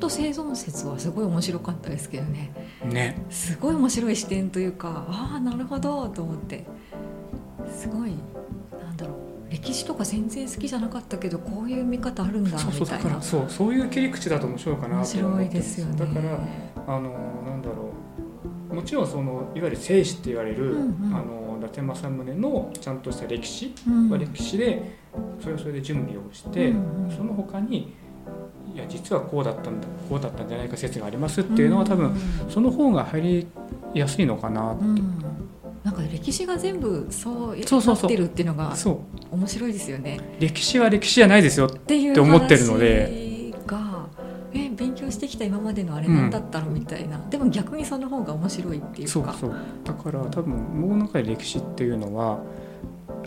と生存説はすごい面白かったですけどね。ね。すごい面白い視点というかああなるほどと思って。すごいなんだろう。歴史とか全然好きじゃなかったけどこういう見方あるんだそうそうだみたいな。からそうそういう切り口だと面白いかな面と思白いってですよね。だからあのなんだろう。もちろんそのいわゆる聖史って言われる、うんうん。あの伊達政宗のちゃんとした歴史。うん。は歴史でそれはそれで準備をして、うんうん。その他にいや実はこうだったんだこうだったんじゃないか説がありますっていうのは多分その方が入りやすいのかなって、うん。なんか歴史が全部そうなってるっていうのが面白いですよね。歴史は歴史じゃないですよって思ってるので。話がえ勉強してきた今までのあれ何だったのみたいな、でも逆にその方が面白いっていうか。そうそう。だから多分僕の中で歴史っていうのは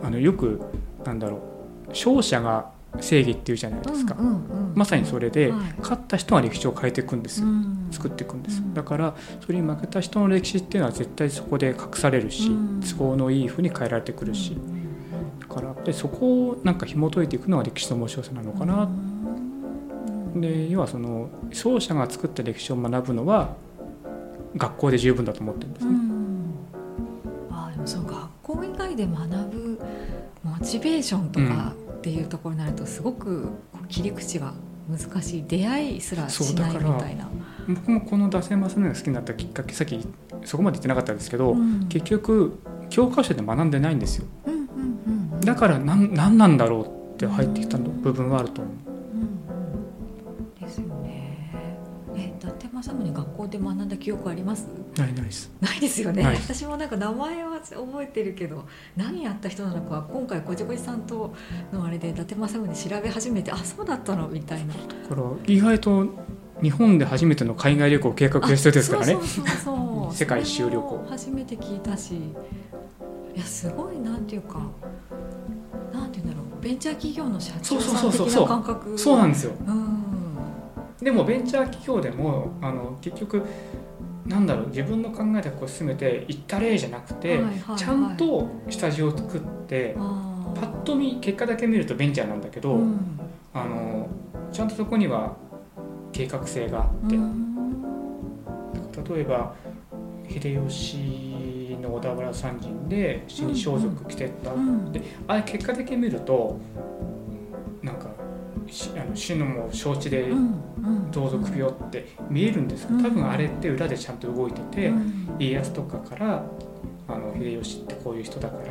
あのよくなんだろう勝者が正義っていうじゃないですか、うんうんうん。まさにそれで、はい。勝った人が歴史を変えていくんですよ、うん。作っていくんです、うん。だからそれに負けた人の歴史っていうのは絶対そこで隠されるし、うん。都合のいいふうに変えられてくるし、だからでそこをなんか紐解いていくのが歴史の面白さなのかな、うん。で要はその勝者が作った歴史を学ぶのは学校で十分だと思ってるんですね。うん。あでもそう学校以外で学ぶモチベーションとかっていうところになるとすごく切り口が難しい出会いすらしないみたいな。僕もこの「惰性マスが好きになったきっかけさっきそこまで言ってなかったんですけど、うん結局教科書で学んでないんですよだから何何なんだろうって入ってきた部分はあると思う。校で学んだ記憶あります？ないないですないですよね。はい私もなんか名前は覚えてるけど、何やった人なのかは今回こじこじさんとのあれで伊達政宗調べ始めて、あ、そうだったのみたいな。だから意外と日本で初めての海外旅行を計画した人ですからねあそうそうそう世界一周旅行初めて聞いたし、いやすごいなんていうか、なんていうんだろう、ベンチャー企業の社長さん的な感覚。そうなんですようん。でもベンチャー企業でもあの結局なんだろう自分の考えでこう進めていった例じゃなくて、ちゃんと下地を作ってパッと見結果だけ見るとベンチャーなんだけど、うん。あのちゃんとそこには計画性があって、うん。例えば秀吉の小田原参陣で死に装束着てった、うん。であれ結果だけ見るとあの死のも承知で同族病って見えるんですけど多分あれって裏でちゃんと動いてて、うん。家康とかからあの秀吉ってこういう人だから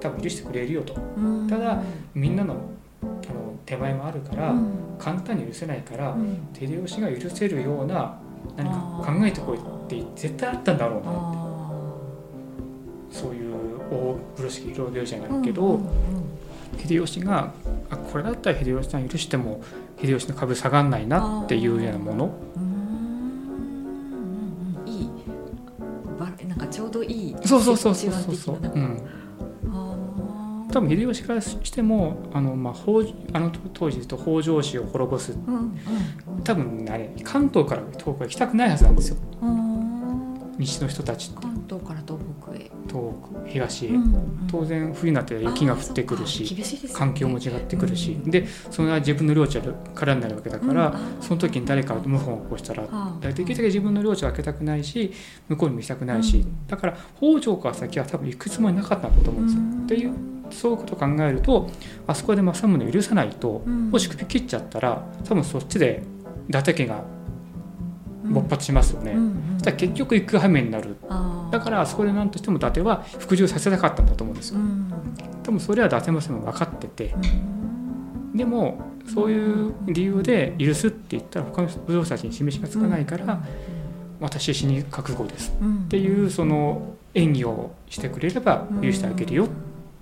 多分許してくれるよと。うん。ただみんなのあの手前もあるから、うん。簡単に許せないから、うん。秀吉が許せるような何か考えてこいって絶対あったんだろうなあそういう大風呂敷広げるじゃーないけど、秀吉があこれだったら秀吉さん許しても秀吉の株下がんないなっていうようなもの。うん。うんうんいい。なんかちょうどいいそうそうそうそう手そう。そう、うん、多分秀吉からしてもあの、まあ、北あの当時ですと北条氏を滅ぼす。うんうん多分あれ関東から東北は行きたくないはずなんですよ。うん西の人たちって。関東から東北へ東北東へ、うんうん。当然冬になって雪が降ってくるしね。環境も違ってくるし、うんでそれは自分の領地からになるわけだから、うん。その時に誰かが謀反を起こしたらできるだけ自分の領地を開けたくないし向こうにも行きたくないし、うん。だから北条から先は多分行くつもりなかったんだと思うんですよ。うん。っていうそういうことを考えるとあそこで政宗を許さないと、うん。もし首切っちゃったら多分そっちで伊達家が勃発しますよね。うんうん結局行く羽目になるだからあそこで何としても伊達は服従させたかったんだと思うんですよ。うん。多分それは伊達政宗も分かってて。うん。でもそういう理由で許すって言ったら他の武将たちに示しがつかないから、私死に覚悟ですうんっていうその演技をしてくれれば許してあげるよっ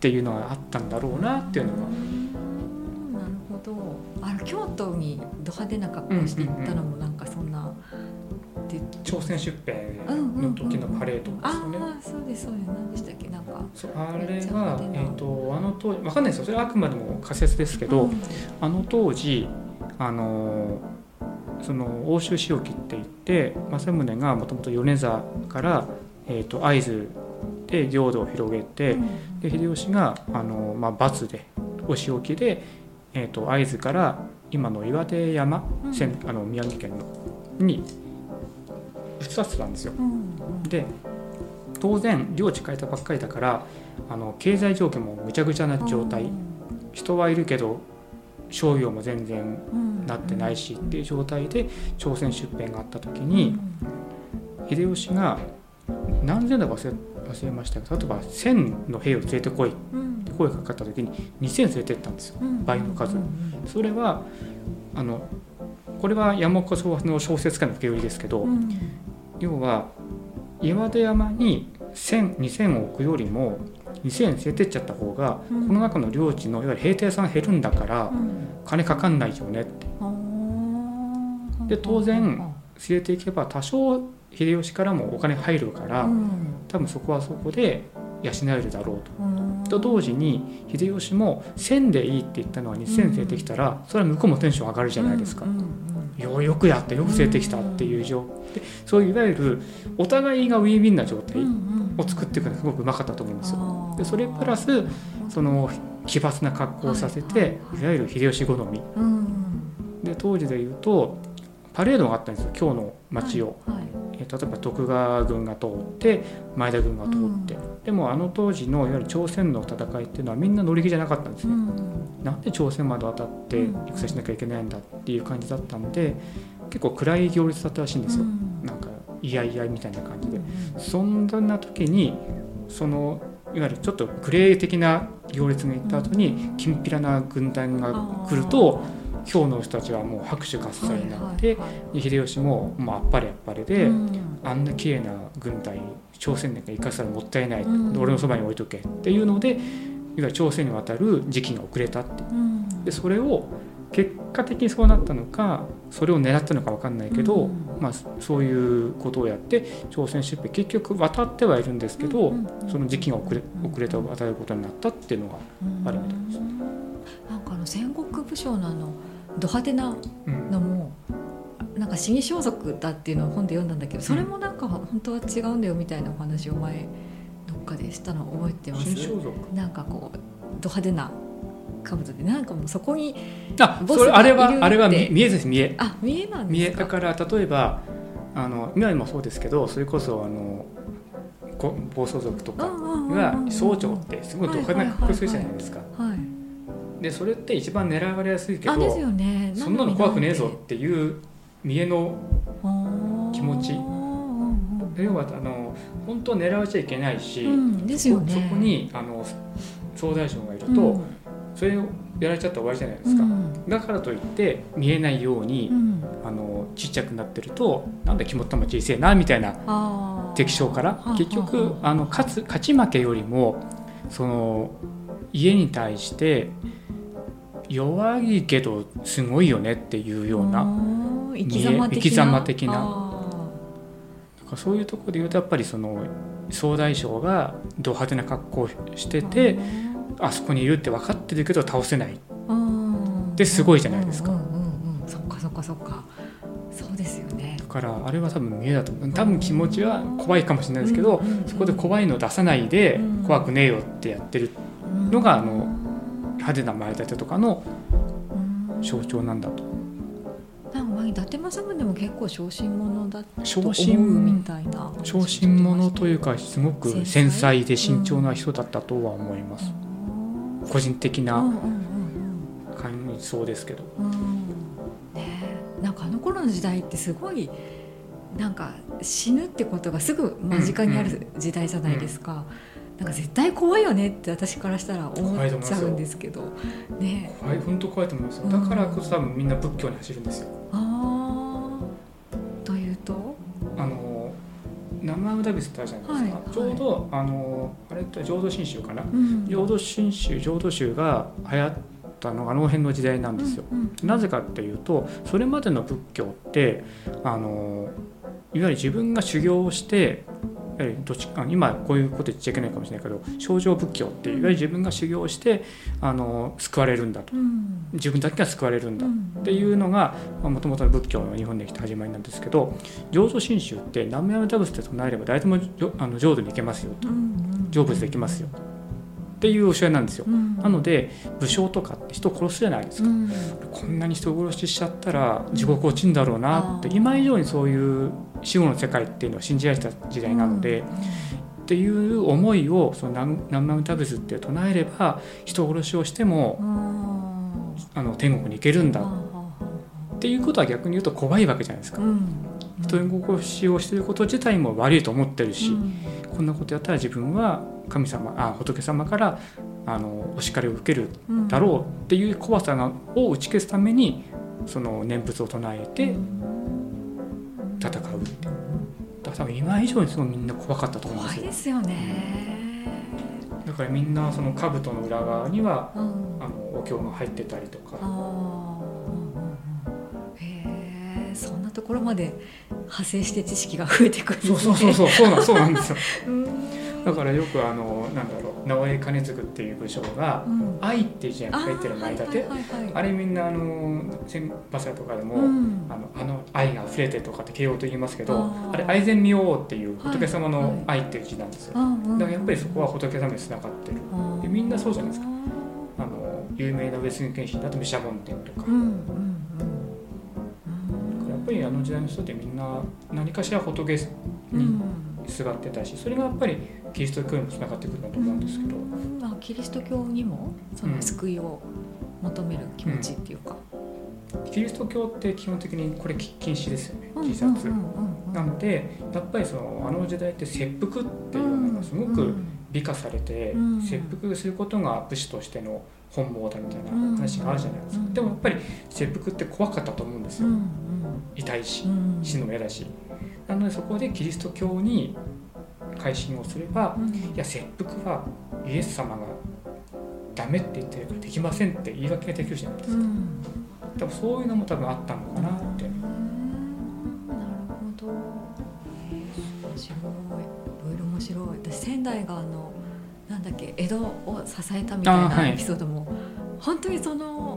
ていうのがあったんだろうなっていうのが。うん。なるほど。あの京都にド派手な格好して行ったのもなんかそんな、で朝鮮出兵の時のパレードですあよね。あそうですそうです。何でしたっけ？なんか。そうあれは、えー、とあの当時わかんないですよ。それはあくまでも仮説ですけど、うん。あの当時あのその欧州仕置きって言って政宗がもともと米沢から、えー、と会津で領土を広げて、で秀吉があの、まあ、罰でお仕置きで、えー、と会津から今の岩手山、うん。あの宮城県のにたんですよ。うんで当然領地変えたばっかりだからあの経済状況もぐちゃぐちゃな状態。人はいるけど商業も全然うん。なってないしっていう状態で朝鮮出兵があった時に秀吉が何千だか忘れ忘れましたけど例えば1,000の兵を連れてこいってうん。声がかかった時に2,000連れてったんですよ。うん。倍の数。うん。それはあのこれは山岡総の小説家の受け売りですけど、うん要は岩手山に10002000を置くよりも2000連れてっちゃった方が、うん。この中の領地のいわゆる兵隊さんが減るんだから、うん。金かかんないよねって。あー。で当然連れていけば多少秀吉からもお金入るから、うん。多分そこはそこで養えるだろうと。うん。と同時に秀吉も1000でいいって言ったのは2000連れてきたら、それは向こうもテンション上がるじゃないですか。よよくやってよく連れてきたっていう状でそういういわゆるお互いがウィンウィンな状態を作っていくのがすごくうまかったと思うんですよ。でそれプラスその奇抜な格好をさせて、はいわゆる秀吉好み。うん。で当時で言うとパレードがあったんですよ今日の街を、はいえー例えば徳川軍が通って前田軍が通って、でもあの当時のいわゆる朝鮮の戦いっていうのはみんな乗り気じゃなかったんですね、うんなんで朝鮮まで渡ってうん。戦しなきゃいけないんだっていう感じだったんで結構暗い行列だったらしいんですよ、うん。なんかいやいやみたいな感じで。うん。そんな時にそのいわゆるちょっとグレー的な行列が行った後にきん。ぴらな軍団が来ると京の人たちはもう拍手喝采になって、秀吉ももうあっぱれあっぱれで、うん。あんな綺麗な軍隊朝鮮で生かしたらもったいない、俺のそばに置いとけっていうのでいわゆる朝鮮に渡る時期が遅れたってう。ん。でそれを結果的にそうなったのかそれを狙ったのか分かんないけど、うん。まあ、そういうことをやって朝鮮出兵結局渡ってはいるんですけど、うんその時期が遅れ遅れて渡ることになったっていうのが、あるみたいです。なんかあの戦国武将のあのド派手なうん。のもなんか死に装束だっていうのを本で読んだんだけどそれもなんか本当は違うんだよみたいなお話を前どっかでしたの覚えてます？なんかこうド派手な兜でなんかもうそこにあそれあれはあれは見見えです見え。あ見えなん見ですか？えだから例えばあの今でもそうですけどそれこそあのこ暴走族とかが総長ってすごいド派手な格好するじゃないですか。はいでそれって一番狙われやすいけあですどよね。そんなの怖くねえぞっていう見えの気持ち。要はあの本当は狙われちゃいけないし、うんですよね。そこにあの総大将がいると、うん。それをやられちゃったら終わりじゃないですか、うん。だからといって見えないように、うん。あのちっちゃくなってるとなんだ肝っ玉小せえなみたいな敵将からはあ結局はああ。の勝つ勝ち負けよりもその家に対して弱いけどすごいよねっていうような。生き様的なそういうところで言うとやっぱりその総大将がド派手な格好をしててあそこにいるって分かってるけど倒せない。ですごいじゃないですか。そっかそっかそっか。そうですよね。だからあれは多分見えだと思う。多分気持ちは怖いかもしれないですけど、そこで怖いの出さないでうん。怖くねえよってやってるのがあの派手な前立てとかのうん。象徴なんだと達政宗も結構小心者だと小思うみ心たいな小心者というかすごく繊繊細細で慎重な人だったとは思います。個人的なうんうんうん感想ですけど。うん。うんね。えなんかあの頃の時代ってすごいなんか死ぬってことがすぐ間近にある時代じゃないですか、なんか絶対怖いよねって私からしたら思っちゃうんですけど。ねえ怖い本当怖いと思いますよ。うんだからこそ多分みんな仏教に走るんですよ。あってあるじゃないですか、はい。ちょうどあのあれって浄土真宗かな？うん浄土真宗浄土宗が流行ったのがあの辺の時代なんですよ、うんうん。なぜかっていうとそれまでの仏教ってあのいわゆる自分が修行をしてどっちあ今こういうこと言っちゃいけないかもしれないけど症状仏教っていわゆる自分が修行をしてあの救われるんだと。うん。自分だけが救われるんだうんっていうのがもともとの仏教の日本で来た始まりなんですけど浄土真宗って南無阿弥陀仏って唱えれば誰でもあの浄土に行けますよと。成仏できますよってっていう教えなんですよ。うん。なので武将とかって人殺すじゃないですか、うん。こんなに人殺ししちゃったら地獄落ちんだろうなって、うん。今以上にそういう死後の世界っていうのを信じられてた時代なので、っていう思いをその南南無タブズって唱えれば人殺しをしてもうん。あの天国に行けるんだはっていうことは逆に言うと怖いわけじゃないですか。うん。人殺しをしてること自体も悪いと思ってるし、うん。こんなことやったら自分は神様あ仏様からあのお叱りを受けるうんだろうっていう怖さがを打ち消すためにその念仏を唱えて戦うってだから多分今以上にすごいみんな怖かったと思うんですよ。怖いですよね。だからみんなその兜の裏側にはうん。あのお経が入ってたりとかところまで派生して知識が増えてくるそうそうそうそうそうなんそうなんですよ。うん。だからよくあのなんだろう直江兼続っていう武将がうん「愛」って字が書いてる前立てあれみんなあの千羽鶴とかでも、うん。あのあの愛が溢れてとかって形容と言いますけどあれ愛善明王っていうはい仏様の愛っていう字なんですよ、あうんうんだからやっぱりそこは仏様につながってる。でみんなそうじゃないですか。あの有名な上杉謙信だと毘沙門天とか、うんぱりあの時代の人ってみんな何かしら仏うんにすがってたしそれがやっぱりキリスト教にもつながってくるんだと思うんですけど、うん。あキリスト教にもその救いを求める気持ちっていうか、キリスト教って基本的にこれ禁止ですよねうん自殺、うんうんうん。なのでやっぱりそのあの時代って切腹っていうのがすごくうん。美化されて、うん。切腹することが武士としての本望だみたいうんな話があるじゃないですか、うん。でもやっぱり切腹って怖かったと思うんですよ、うん痛いしうん。死のも嫌だし。なのでそこでキリスト教に改心をすればうん。いや切腹はイエス様がダメって言ってるからできませんって言い訳ができるじゃないですか、うん。多分そういうのも多分あったのかなって、うん。なるほど。面白いいろいろ面白い。私仙台があのなんだっけ江戸を支えたみたいない。エピソードも、本当にその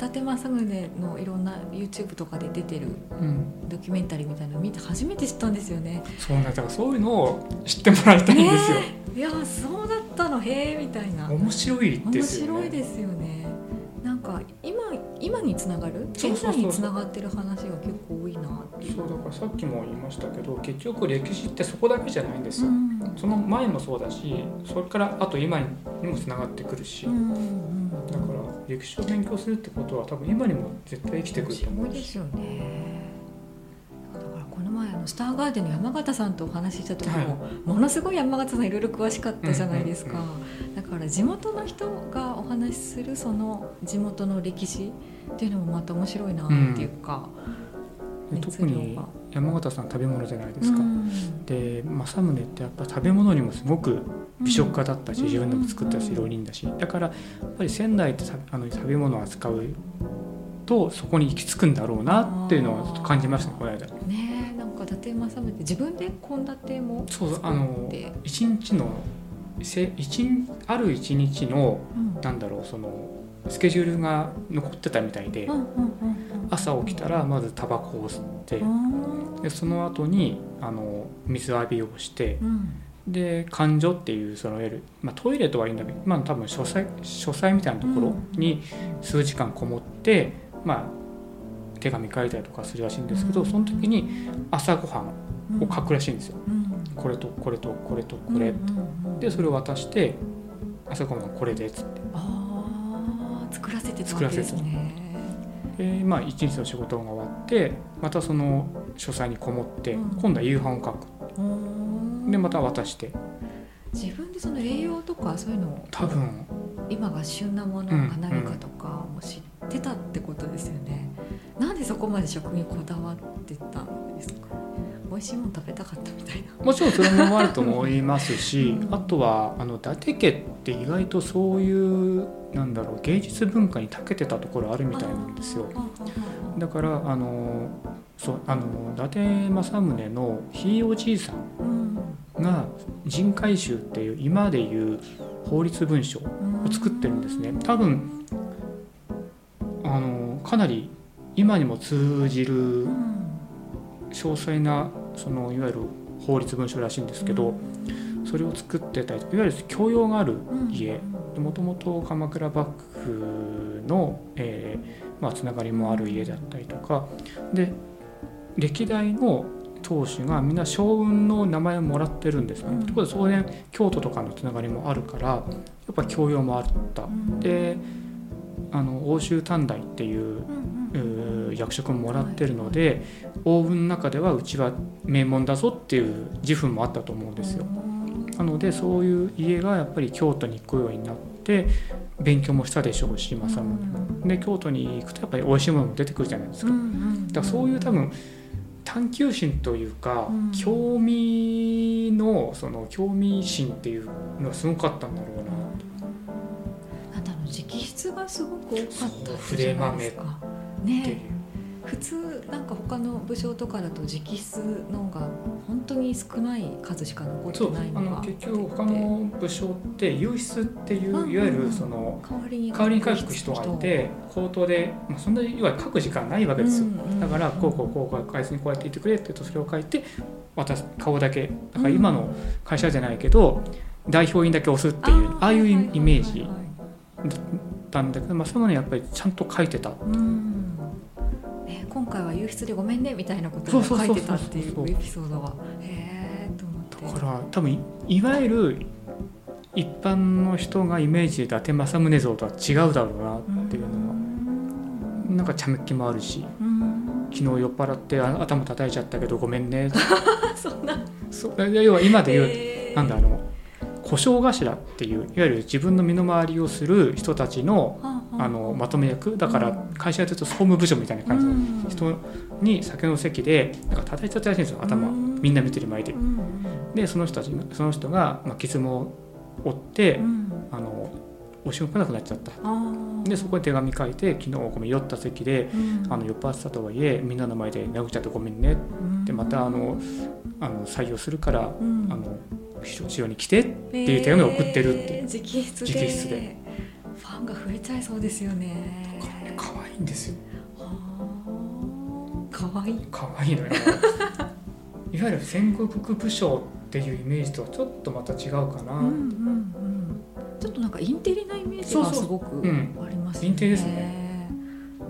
伊達政宗のいろんな YouTube とかで出てるうん、ドキュメンタリーみたいなのを見て初めて知ったんですよね。そうなんだ。からそういうのを知ってもらいたいんですよ、ねえ。いやそうだったの。へえみたいな。面白い面ですよね。白いですよね。なんか今今につながる？そうそうそう。現在につながってる話が結構多いなそうだからさっきも言いましたけど結局歴史ってそこだけじゃないんですよ、うん。その前もそうだしそれからあと今にもつながってくるし、うん歴史を勉強するってことは多分今にも絶対生きてくるとす思うし。ごいですよね。だからこの前あのスターガーデンの山形さんとお話しした時も、はものすごい山形さんいろいろ詳しかったじゃないですか、うんだから地元の人がお話しするその地元の歴史っていうのもまた面白いなっていうか、で特にが山形さん食べ物じゃないですか、うん。で政宗ってやっぱ食べ物にもすごく美食家だったし、うん。自分でも作ったしうん。料理人だし。だからやっぱり仙台ってさあの食べ物を扱うとそこに行き着くんだろうなっていうのはちょっと感じましたねこの間。ねえなんか伊達政宗って自分で献立もそう作あの一日のせ一日ある一日のうん。なんだろうそのスケジュールが残ってたみたいで、朝起きたらまずタバコを吸って、うんでその後にあの水浴びをしてうんで勘所っていうそのいわゆる、まあ、トイレとはいいんだけど、まあ、多分書斎書斎みたいなところに数時間こもって、まあ、手紙書いたりとかするらしいんですけどその時に朝ごはんを書くらしいんですよ。うん。これとこれとこれとこれ、でそれを渡して朝ごはんはこれでっつって。ああ作らせてたわけですね。で、まあ、一日の仕事が終わってまたその書斎にこもって、うん。今度は夕飯を書く。うんでまた渡して。自分でその栄養とかそういうのを多分。今が旬なものうんが何かとかも知ってたってことですよね、なんでそこまで食にこだわってたんですか？美味しいもの食べたかったみたいな。もちろんそれもあると思いますし うん。あとはあの伊達家って意外とそういうなんだろう芸術文化に長けてたところあるみたいなんですよ。あだからあのそうあの伊達政宗のひいおじいさんうん。が人海集っていう今でいう法律文書を作ってるんですね。多分あのかなり今にも通じるうん。詳細なそのいわゆる法律文書らしいんですけど、それを作ってたりいわゆる教養がある家。もともと鎌倉幕府の、えーまあ、つながりもある家だったりとかで歴代の当主がみんな将軍の名前をもらってるんですね。うんということで当然京都とかのつながりもあるからやっぱ教養もあった。んであの欧州短大っていううんうん役職ももらってるので王軍の中ではうちは名門だぞっていう自負もあったと思うんですよ。なのでそういう家がやっぱり京都に行くようになって勉強もしたでしょうし政宗も。で京都に行くとやっぱり美味しいものも出てくるじゃないですか。だからそういう多分探求心というか、うん興味のその興味心っていうのがすごかったんだろうな。直筆がすごく多かったじゃないですか。ね普通なんか他の武将とかだと直筆のが本当に少ない数しか残ってないのが結局他の武将って優筆っていういわゆるその代わりに代わりに書く人がいて口頭で、まあ、そんなにいわゆる書く時間ないわけですよ、だからこうこうこうこう返すにこうやって言ってくれって言うとそれを書いて渡す顔だけ。だから今の会社じゃないけど代表員だけ押すっていうああいうイメージだったんだけど、まあ、そのねやっぱりちゃんと書いてた。うんね、今回は優筆でごめんねみたいなことを書いてたっていうエピソードがへえと思って。だから多分いいわゆる一般の人がイメージで伊達政宗像とは違うだろうなっていうのはなんか茶目っ気もあるしうん。昨日酔っ払ってあ頭叩いちゃったけどごめんね。そんな。そう要は今で言う、へー。なんだあの小姓頭っていういわゆる自分の身の回りをする人たちのはあのまとめ役。だからうん会社で言うと総務部長みたいな感じのうん。人に酒の席でなんか叩いちゃったらしいんですよ頭。うん。みんな見てる前でう。ん。でその人たちがその人が、まあ、傷も負って、うん。あのお仕事来なくなっちゃった。でそこで手紙書いて昨日ごめん酔った席でうん。あの酔っ払ってたとはいえみんなの前で殴っちゃってごめんね。でまたあのあの採用するから、うん。あの治療に来てっていう手紙を送ってるってえー直筆でファンが増えちゃいそうですよね。可愛いんですよ。はあかわいい。可愛いのよ。いわゆる戦国武将っていうイメージとはちょっとまた違うかな、うんうんうん。ちょっとなんかインテリなイメージがすごくうん。ありますね。インテリですね。う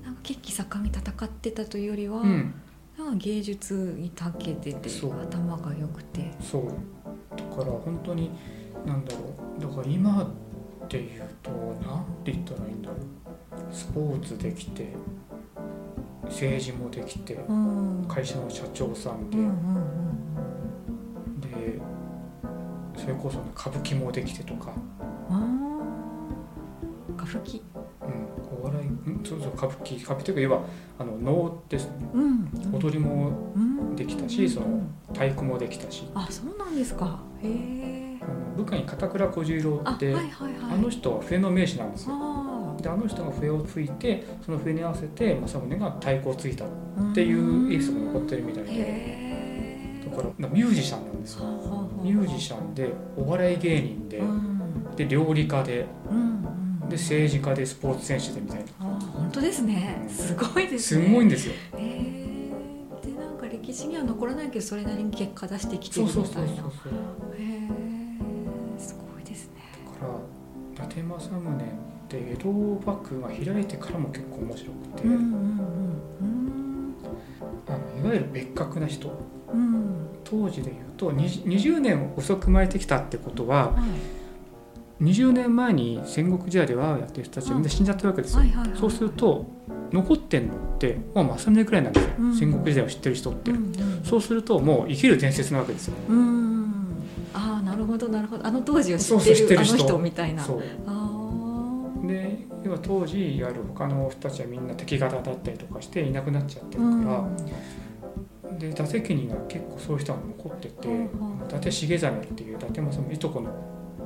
ん、なんか血気盛んに戦ってたというよりは、うん。なんか芸術に長けてて頭が良くて。そう。だから本当になんだろう。だから今っていうと何て言ったらいいんだろう。スポーツできて政治もできてうん。会社の社長さんで、うんうんうんでそれこそね歌舞伎もできてとか、歌舞伎。うん、お笑いうんそうそう歌舞伎。歌舞伎というか要はあの能ですね。うん。踊りもうん。できたしその太鼓もできたし。あそうなんですか。へえ。部下に片倉小十郎あってはいはいはい。あの人は笛の名手なんですよ。あであの人が笛を吹いてその笛に合わせて政宗が太鼓をついたっーていうエードが残ってるみたいで。だからミュージシャンなんですよ。ミュージシャンでお笑い芸人でうん。で料理家でで政治家でスポーツ選手でみたいな。あ本当ですね。すごいですね。すごいんですよ。でなんか歴史には残らないけどそれなりに結果出してきてるそうそうそうみたいなそうそう。へえすから伊達政宗って江戸幕府が開いてからも結構面白くて、うんうんうんあのいわゆる別格な人。うん。うん当時でいうと 20, 20年遅く生まれてきたってことははい。20年前に戦国時代でワーやってる人たちはみんな死んじゃってるわけですよ、はいはいはいそうすると残ってんのってもう政宗くらいなんですよ、うん。戦国時代を知ってる人って、そうするともう生きる伝説なわけですよあの当時を知ってるあのそう知ってる人。人みたいな。で要は当時いわゆる他の人たちはみんな敵方だったりとかしていなくなっちゃってるうん。から、で伊達家には結構そういう人が残ってて、うん伊達重実っていう伊達政宗いとこの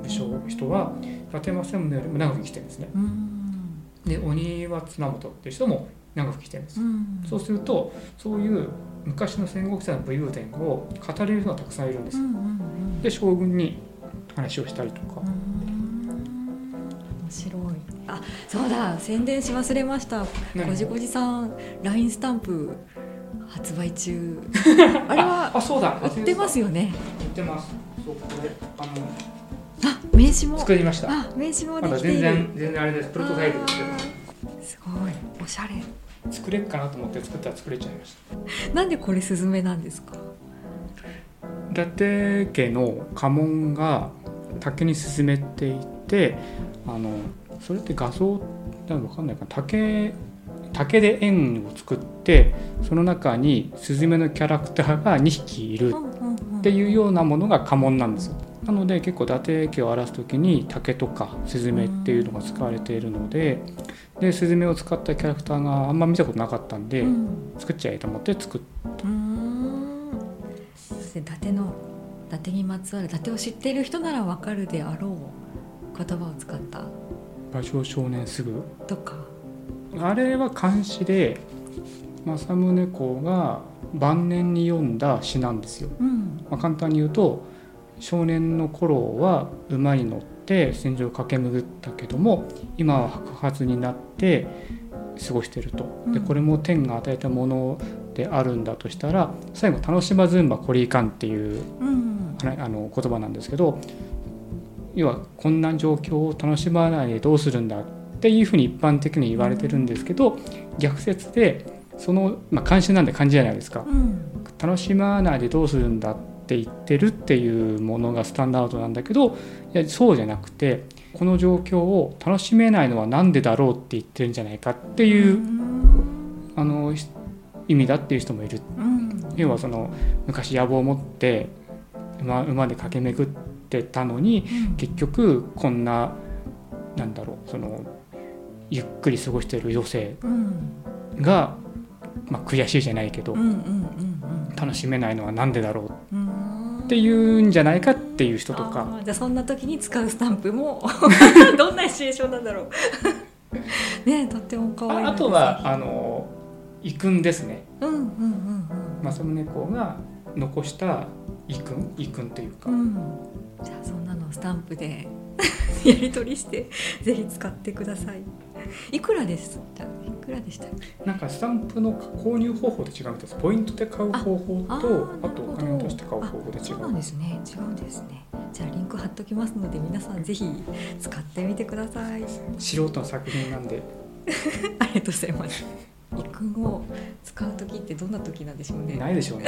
武将人は伊達政宗よりも長く生きてるんですね。うん。で鬼は綱本っていう人も長く生きてるんです、うん。そうするとそういう昔の戦国時代の武勇伝を語れる人がたくさんいるんです。で将軍に話をしたりとか、面白い。あそうだ。宣伝し忘れました。何？ごじごじさん LINE スタンプ発売中。あれはあそうだ。売ってますよね。売ってます。そうこれあのあ名刺も。作りました。あ名刺もでまだきて全然全然あれです。プロトタイプですすごい。おしゃれ。作れっかなと思って作ったら作れちゃいました。なんでこれスズメなんですか？伊達家の家紋が竹に進めていてあのそれって画像なのか分かんないかな竹竹で円を作ってその中にスズメのキャラクターが2匹いるっていうようなものが家紋なんですよ。なので結構伊達家を表す時に竹とかスズメっていうのが使われているのででスズメを使ったキャラクターがあんま見たことなかったんで、うん。作っちゃえと思って作っうーんそして伊達の伊達にまつわる伊達を知っている人ならわかるであろう言葉を使った。馬上少年すぐ。とか。あれは漢詩で政宗公が晩年に読んだ詩なんですよ、うん。まあ、簡単に言うと少年の頃は馬に乗って戦場を駆け巡ったけども今は白髪になって過ごしてると。でうん。これも天が与えたものであるんだとしたら最後「楽しまずんばこりいかん」っていううん。ああの言葉なんですけど要はこんな状況を楽しまないでどうするんだっていうふうに一般的に言われてるんですけど逆説でその、まあ、漢詩なんで漢字じゃないですか。うん。楽しまないでどうするんだって言ってるっていうものがスタンダードなんだけどいやそうじゃなくてこの状況を楽しめないのは何でだろうって言ってるんじゃないかっていう意味だっていう人もいる。うん。要はその昔野望を持って馬馬で駆け巡ってたのにうん。結局こんななんだろうそのゆっくり過ごしている余生うん。が、まあ、悔しいじゃないけど楽しめないのは何でだろう？うん。っていうんじゃないかっていう人とか。じゃあそんな時に使うスタンプも どんなシチュエーションなんだろう。ねとっても可愛いああとはあの遺訓ですね。うんうんうんうん。政宗公が残した遺訓遺訓というか、うん、じゃあそんなのをスタンプで やり取りして ぜひ使ってください。いくらです？いくらでしたなんかスタンプの購入方法で違うんです。ポイントで買う方法とあとお金を出して買う方法で違う。なんうですね。違うんですね。じゃあリンク貼っときますので皆さんぜひ使ってみてください。素人の作品なんで。ありがとうございます遺訓を使う時ってどんな時なんでしょうね。ないでしょうね。